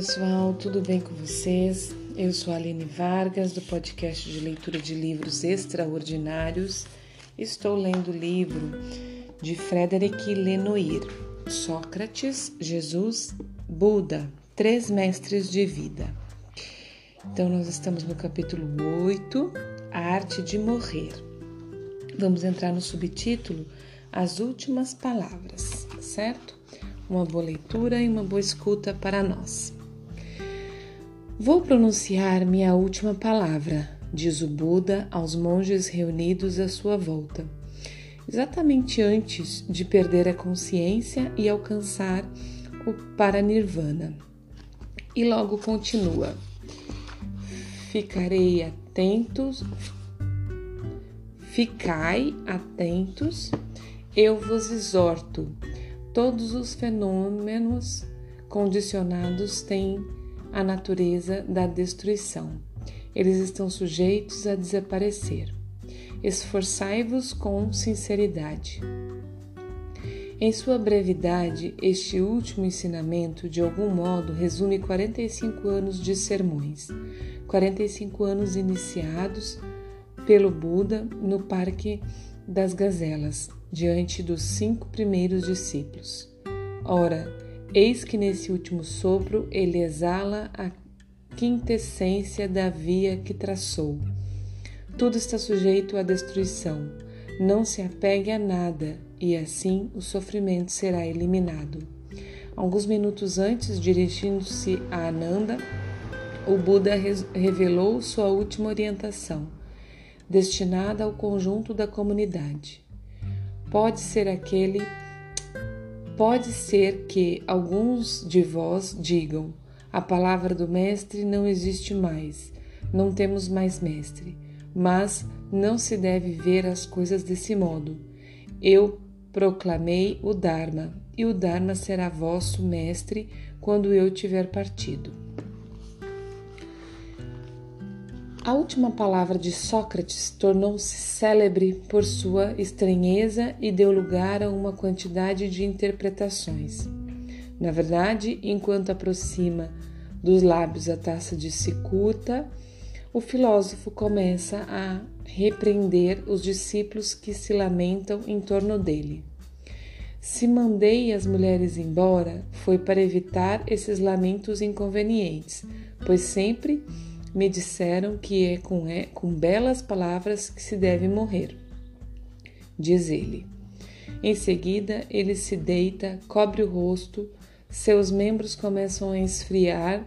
pessoal, tudo bem com vocês? Eu sou a Aline Vargas, do podcast de leitura de livros extraordinários. Estou lendo o livro de Frederic Lenoir, Sócrates, Jesus, Buda, Três Mestres de Vida. Então, nós estamos no capítulo 8, A Arte de Morrer. Vamos entrar no subtítulo As Últimas Palavras, certo? Uma boa leitura e uma boa escuta para nós. Vou pronunciar minha última palavra, diz o Buda aos monges reunidos à sua volta, exatamente antes de perder a consciência e alcançar o Paranirvana. E logo continua: Ficarei atentos, ficai atentos, eu vos exorto. Todos os fenômenos condicionados têm a natureza da destruição. Eles estão sujeitos a desaparecer. Esforçai-vos com sinceridade. Em sua brevidade, este último ensinamento, de algum modo, resume 45 anos de sermões, 45 anos iniciados pelo Buda no Parque das Gazelas, diante dos cinco primeiros discípulos. Ora, Eis que nesse último sopro ele exala a quintessência da via que traçou. Tudo está sujeito à destruição. Não se apegue a nada, e assim o sofrimento será eliminado. Alguns minutos antes, dirigindo-se a Ananda, o Buda revelou sua última orientação, destinada ao conjunto da comunidade. Pode ser aquele Pode ser que alguns de vós digam: a palavra do Mestre não existe mais, não temos mais Mestre. Mas não se deve ver as coisas desse modo. Eu proclamei o Dharma, e o Dharma será vosso Mestre quando eu tiver partido. A última palavra de Sócrates tornou-se célebre por sua estranheza e deu lugar a uma quantidade de interpretações. Na verdade, enquanto aproxima dos lábios a taça de cicuta, o filósofo começa a repreender os discípulos que se lamentam em torno dele. Se mandei as mulheres embora, foi para evitar esses lamentos inconvenientes, pois sempre me disseram que é com, é com belas palavras que se deve morrer. Diz ele. Em seguida, ele se deita, cobre o rosto, seus membros começam a esfriar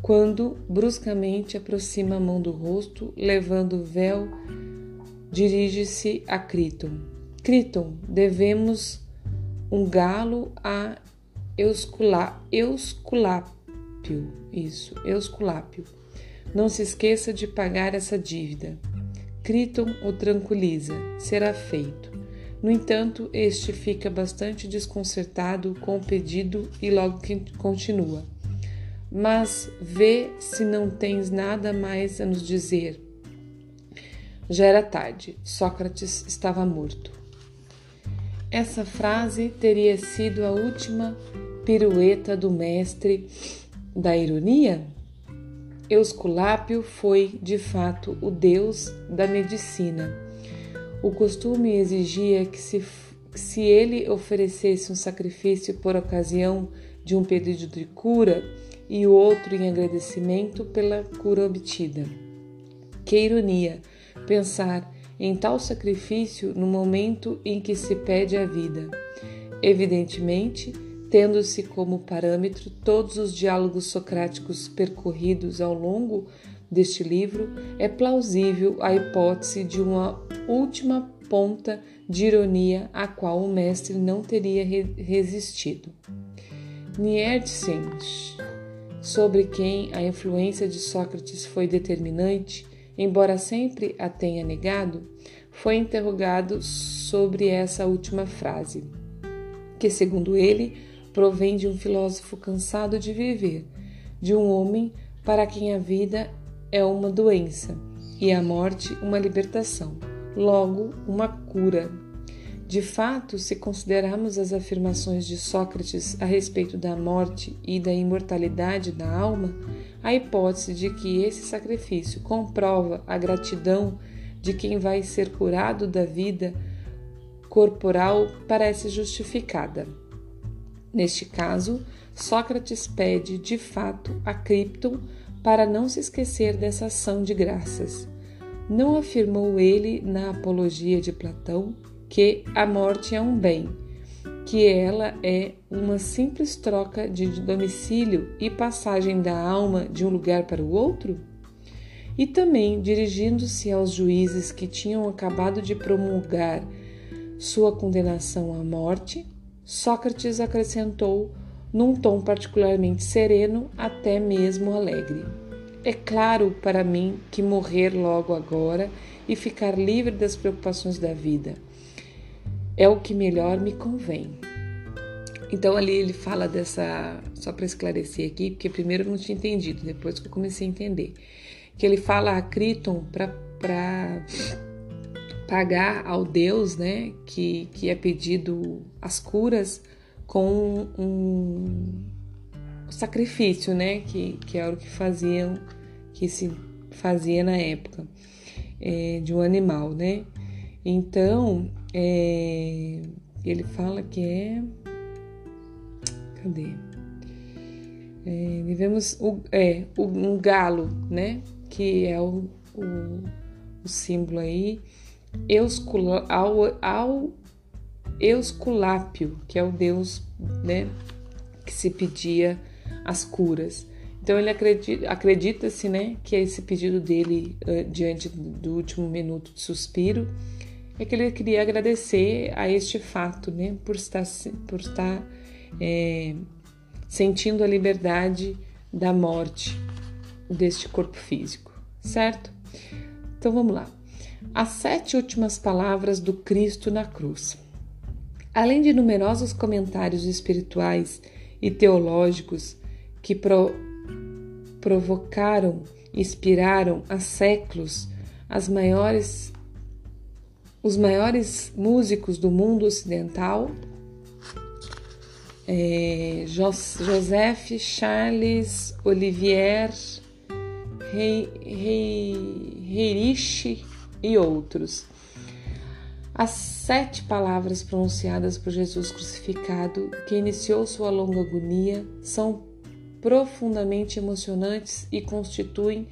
quando bruscamente aproxima a mão do rosto, levando o véu, dirige-se a Criton. Criton, devemos um galo a Eusculá, Eusculápio. Isso, Eusculápio. Não se esqueça de pagar essa dívida. Criton o tranquiliza, será feito. No entanto, este fica bastante desconcertado com o pedido e logo continua. Mas vê se não tens nada mais a nos dizer. Já era tarde, Sócrates estava morto. Essa frase teria sido a última pirueta do mestre da ironia? Eusculápio foi, de fato, o deus da medicina. O costume exigia que se, que se ele oferecesse um sacrifício por ocasião de um pedido de cura e o outro em agradecimento pela cura obtida. Que ironia pensar em tal sacrifício no momento em que se pede a vida. Evidentemente, tendo-se como parâmetro todos os diálogos socráticos percorridos ao longo deste livro, é plausível a hipótese de uma última ponta de ironia a qual o mestre não teria resistido. Nietzsche, sobre quem a influência de Sócrates foi determinante, embora sempre a tenha negado, foi interrogado sobre essa última frase, que, segundo ele, provém de um filósofo cansado de viver, de um homem para quem a vida é uma doença e a morte uma libertação, logo uma cura. De fato, se considerarmos as afirmações de Sócrates a respeito da morte e da imortalidade da alma, a hipótese de que esse sacrifício comprova a gratidão de quem vai ser curado da vida corporal parece justificada. Neste caso, Sócrates pede de fato a Cripton para não se esquecer dessa ação de graças. Não afirmou ele na Apologia de Platão que a morte é um bem, que ela é uma simples troca de domicílio e passagem da alma de um lugar para o outro? E também, dirigindo-se aos juízes que tinham acabado de promulgar sua condenação à morte, Sócrates acrescentou, num tom particularmente sereno, até mesmo alegre. É claro para mim que morrer logo agora e ficar livre das preocupações da vida é o que melhor me convém. Então ali ele fala dessa, só para esclarecer aqui, porque primeiro eu não tinha entendido, depois que eu comecei a entender, que ele fala a Criton para pagar ao Deus, né, que, que é pedido as curas com um sacrifício, né, que, que era o que faziam, que se fazia na época é, de um animal, né. Então é, ele fala que é. Cadê? É, vivemos o, é, um galo, né? Que é o, o, o símbolo aí. Ao, ao Eusculápio, que é o deus né, que se pedia as curas. Então ele acredita-se acredita né, que esse pedido dele uh, diante do último minuto de suspiro é que ele queria agradecer a este fato, né, por estar, por estar é, sentindo a liberdade da morte deste corpo físico, certo? Então vamos lá. As sete últimas palavras do Cristo na cruz. Além de numerosos comentários espirituais e teológicos que pro, provocaram, inspiraram há séculos as maiores os maiores músicos do mundo ocidental, é, Joseph Charles Olivier Reirich e outros. As sete palavras pronunciadas por Jesus crucificado, que iniciou sua longa agonia, são profundamente emocionantes e constituem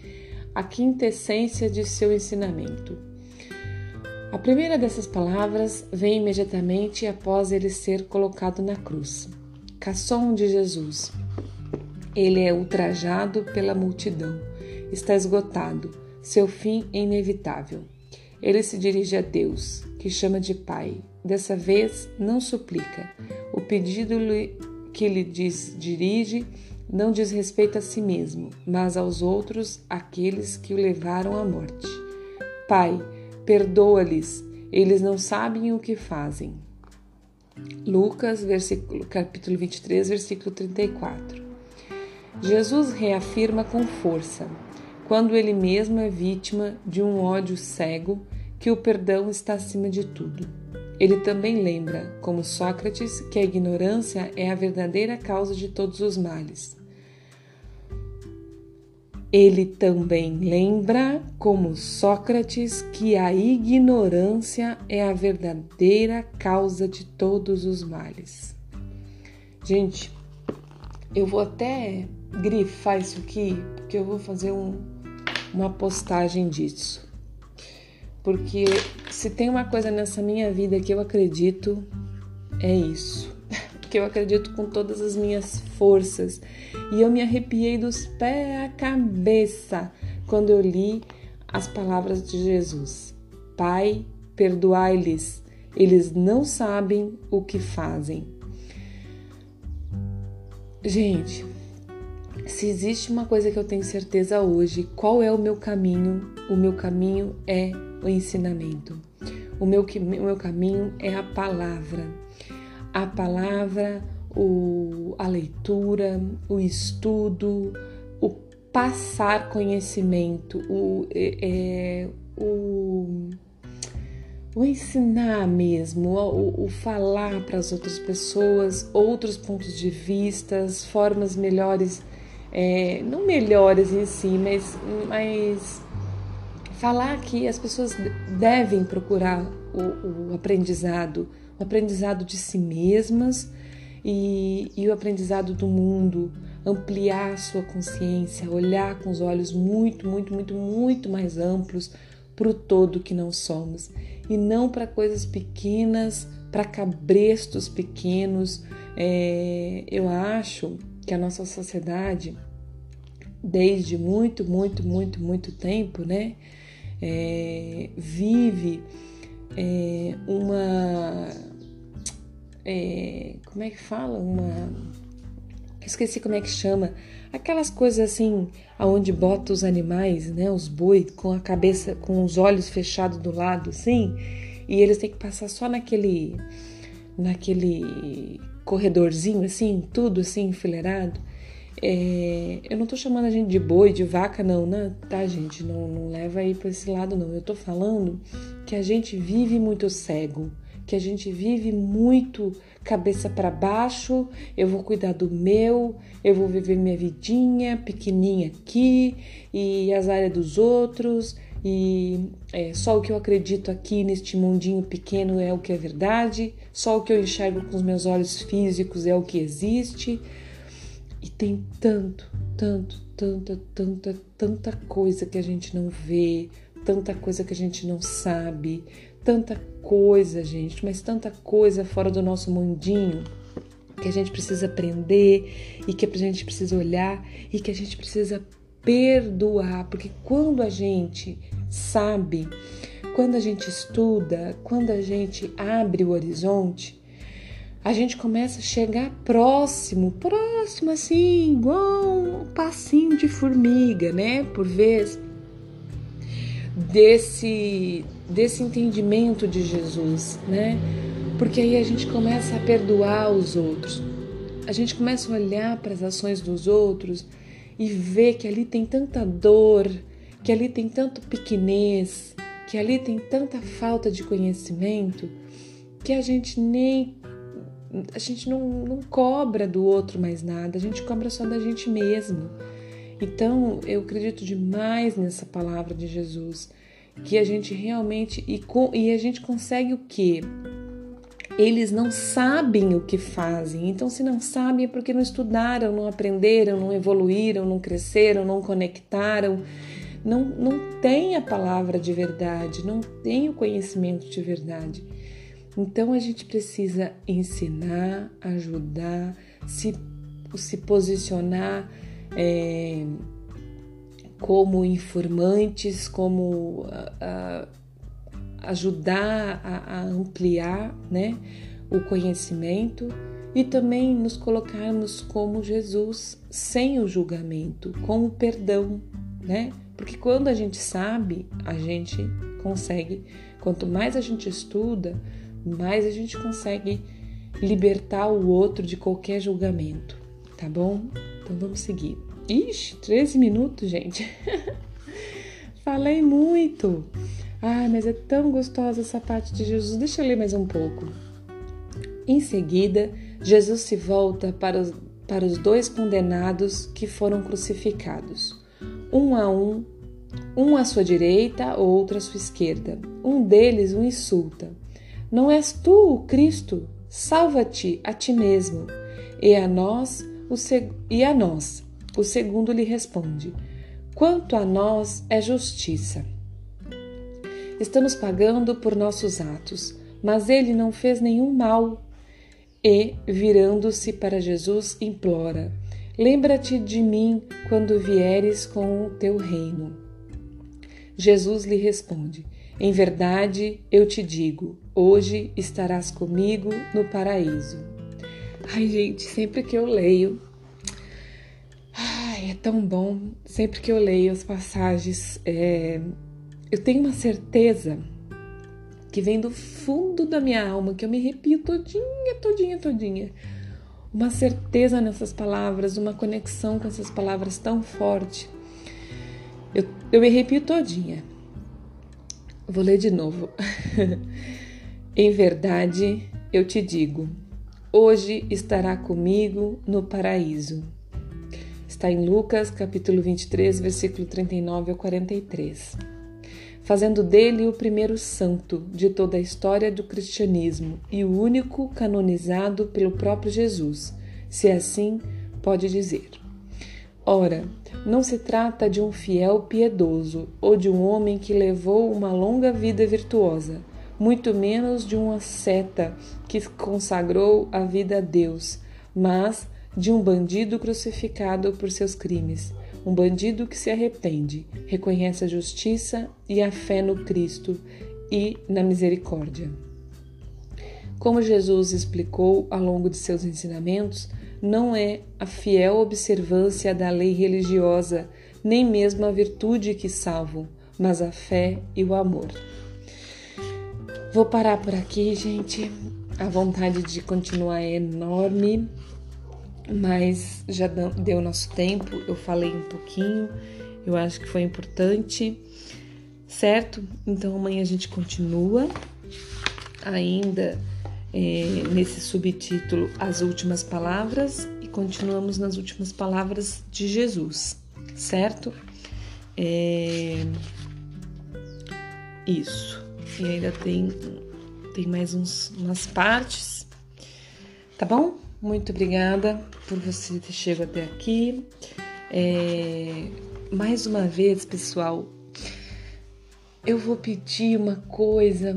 a quintessência de seu ensinamento. A primeira dessas palavras vem imediatamente após ele ser colocado na cruz. Caçom de Jesus. Ele é ultrajado pela multidão. Está esgotado. Seu fim é inevitável. Ele se dirige a Deus, que chama de Pai. Dessa vez, não suplica. O pedido que lhe diz, dirige não diz respeito a si mesmo, mas aos outros, aqueles que o levaram à morte. Pai, Perdoa-lhes, eles não sabem o que fazem. Lucas, versículo, capítulo 23, versículo 34. Jesus reafirma com força, quando ele mesmo é vítima de um ódio cego, que o perdão está acima de tudo. Ele também lembra, como Sócrates, que a ignorância é a verdadeira causa de todos os males. Ele também lembra, como Sócrates, que a ignorância é a verdadeira causa de todos os males. Gente, eu vou até grifar isso aqui, porque eu vou fazer um, uma postagem disso. Porque se tem uma coisa nessa minha vida que eu acredito, é isso que eu acredito com todas as minhas forças. E eu me arrepiei dos pés à cabeça quando eu li as palavras de Jesus: Pai, perdoai-lhes, eles não sabem o que fazem. Gente, se existe uma coisa que eu tenho certeza hoje, qual é o meu caminho? O meu caminho é o ensinamento. O meu, o meu caminho é a palavra a palavra, o, a leitura, o estudo, o passar conhecimento, o, é, é o, o ensinar mesmo, o, o falar para as outras pessoas outros pontos de vista, formas melhores, é, não melhores em si, mas, mas falar que as pessoas devem procurar o, o aprendizado, o aprendizado de si mesmas e, e o aprendizado do mundo, ampliar sua consciência, olhar com os olhos muito, muito, muito, muito mais amplos para o todo que não somos e não para coisas pequenas, para cabrestos pequenos. É, eu acho que a nossa sociedade, desde muito, muito, muito, muito tempo, né, é, vive é, uma. É, como é que fala? Uma. Esqueci como é que chama. Aquelas coisas assim, aonde bota os animais, né? Os boi com a cabeça, com os olhos fechados do lado, assim, e eles têm que passar só naquele, naquele corredorzinho, assim, tudo assim enfileirado. É, eu não tô chamando a gente de boi, de vaca, não, né? Tá, gente? Não, não leva aí pra esse lado, não. Eu tô falando que a gente vive muito cego, que a gente vive muito cabeça para baixo, eu vou cuidar do meu, eu vou viver minha vidinha pequenininha aqui e as áreas dos outros e é, só o que eu acredito aqui neste mundinho pequeno é o que é verdade, só o que eu enxergo com os meus olhos físicos é o que existe. E tem tanto, tanto, tanta, tanta, tanta coisa que a gente não vê, tanta coisa que a gente não sabe, tanta coisa, gente, mas tanta coisa fora do nosso mundinho que a gente precisa aprender e que a gente precisa olhar e que a gente precisa perdoar, porque quando a gente sabe, quando a gente estuda, quando a gente abre o horizonte, a gente começa a chegar próximo, próximo assim, igual um passinho de formiga, né? Por vez desse desse entendimento de Jesus, né? Porque aí a gente começa a perdoar os outros. A gente começa a olhar para as ações dos outros e ver que ali tem tanta dor, que ali tem tanto pequenez, que ali tem tanta falta de conhecimento, que a gente nem a gente não, não cobra do outro mais nada, a gente cobra só da gente mesmo. Então, eu acredito demais nessa palavra de Jesus que a gente realmente e, e a gente consegue o que? Eles não sabem o que fazem. Então, se não sabem, é porque não estudaram, não aprenderam, não evoluíram, não cresceram, não conectaram. Não, não tem a palavra de verdade, não tem o conhecimento de verdade. Então, a gente precisa ensinar, ajudar, se, se posicionar. É, como informantes, como uh, ajudar a, a, ampliar né, o conhecimento e também nos colocarmos como Jesus, sem o julgamento, com o perdão, né? Porque quando a gente sabe, a gente consegue, quanto mais a gente estuda, mais a gente consegue libertar o outro de qualquer julgamento, tá bom? Então vamos seguir. Ixi, 13 minutos, gente. Falei muito. Ai, mas é tão gostosa essa parte de Jesus. Deixa eu ler mais um pouco. Em seguida, Jesus se volta para os, para os dois condenados que foram crucificados, um a um, um à sua direita, outro à sua esquerda. Um deles o insulta: Não és tu o Cristo? Salva-te a ti mesmo e a nós, o, e a nós. O segundo lhe responde: Quanto a nós é justiça. Estamos pagando por nossos atos, mas ele não fez nenhum mal. E, virando-se para Jesus, implora: Lembra-te de mim quando vieres com o teu reino. Jesus lhe responde: Em verdade eu te digo, hoje estarás comigo no paraíso. Ai, gente, sempre que eu leio é tão bom. Sempre que eu leio as passagens, é, eu tenho uma certeza que vem do fundo da minha alma, que eu me repito todinha, todinha, todinha. Uma certeza nessas palavras, uma conexão com essas palavras tão forte. Eu, eu me repito todinha. Vou ler de novo. em verdade, eu te digo, hoje estará comigo no paraíso. Está em Lucas, capítulo 23, versículo 39 ao 43. Fazendo dele o primeiro santo de toda a história do cristianismo e o único canonizado pelo próprio Jesus, se assim pode dizer. Ora, não se trata de um fiel piedoso ou de um homem que levou uma longa vida virtuosa, muito menos de uma seta que consagrou a vida a Deus, mas de um bandido crucificado por seus crimes, um bandido que se arrepende, reconhece a justiça e a fé no Cristo e na misericórdia. Como Jesus explicou ao longo de seus ensinamentos, não é a fiel observância da lei religiosa, nem mesmo a virtude que salvam, mas a fé e o amor. Vou parar por aqui, gente. A vontade de continuar é enorme mas já deu nosso tempo, eu falei um pouquinho, eu acho que foi importante, certo? Então amanhã a gente continua ainda é, nesse subtítulo As Últimas Palavras e continuamos nas últimas palavras de Jesus, certo? É, isso. E ainda tem, tem mais uns, umas partes, tá bom? Muito obrigada por você ter chegado até aqui. É, mais uma vez, pessoal, eu vou pedir uma coisa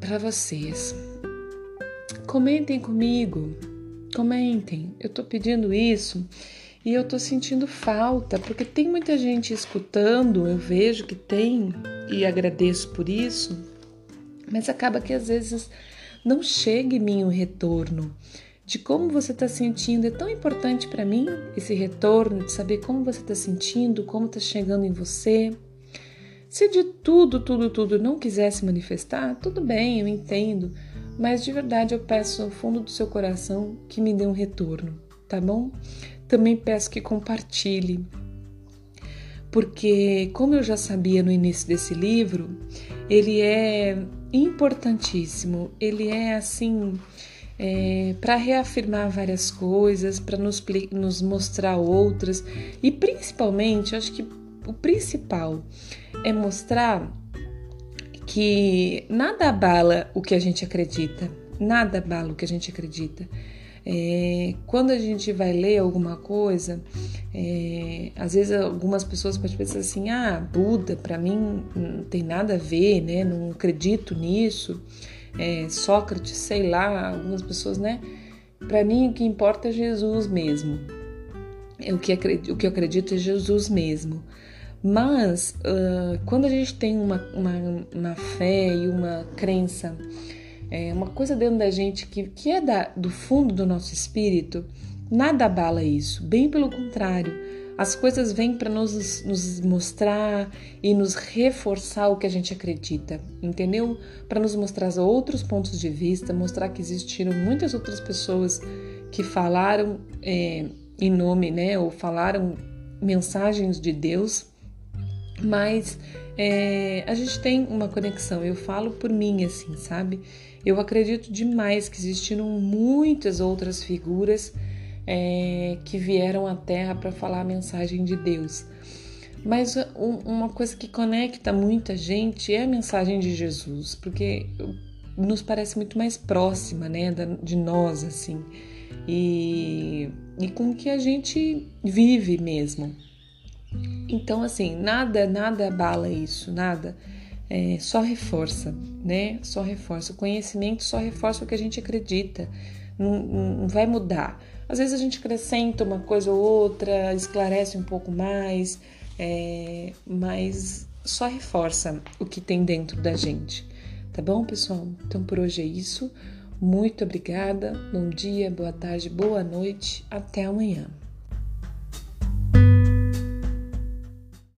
para vocês. Comentem comigo, comentem. Eu tô pedindo isso e eu tô sentindo falta, porque tem muita gente escutando, eu vejo que tem e agradeço por isso, mas acaba que às vezes não chega em mim o retorno de como você está sentindo. É tão importante para mim esse retorno, de saber como você está sentindo, como está chegando em você. Se de tudo, tudo, tudo não quisesse manifestar, tudo bem, eu entendo, mas de verdade eu peço ao fundo do seu coração que me dê um retorno, tá bom? Também peço que compartilhe, porque, como eu já sabia no início desse livro, ele é importantíssimo, ele é assim é, para reafirmar várias coisas, para nos, nos mostrar outras e principalmente, acho que o principal é mostrar que nada abala o que a gente acredita, nada abala o que a gente acredita. É, quando a gente vai ler alguma coisa, é, às vezes algumas pessoas podem pensar assim: ah, Buda, para mim não tem nada a ver, né? Não acredito nisso é, Sócrates, sei lá, algumas pessoas, né? Para mim, o que importa é Jesus mesmo. É o, que acredito, o que eu acredito é Jesus mesmo. Mas, uh, quando a gente tem uma, uma, uma, fé e uma crença, é, uma coisa dentro da gente que, que é da, do fundo do nosso espírito, nada abala isso. Bem pelo contrário as coisas vêm para nos, nos mostrar e nos reforçar o que a gente acredita, entendeu? Para nos mostrar outros pontos de vista, mostrar que existiram muitas outras pessoas que falaram é, em nome, né, ou falaram mensagens de Deus, mas é, a gente tem uma conexão. Eu falo por mim, assim, sabe? Eu acredito demais que existiram muitas outras figuras é, que vieram à Terra para falar a mensagem de Deus. Mas um, uma coisa que conecta muita gente é a mensagem de Jesus, porque nos parece muito mais próxima, né, de nós, assim, e, e com o que a gente vive mesmo. Então, assim, nada, nada abala isso, nada. É, só reforça, né? Só reforça. O conhecimento só reforça o que a gente acredita. Não, não vai mudar. Às vezes a gente acrescenta uma coisa ou outra, esclarece um pouco mais, é, mas só reforça o que tem dentro da gente. Tá bom, pessoal? Então por hoje é isso. Muito obrigada. Bom dia, boa tarde, boa noite. Até amanhã.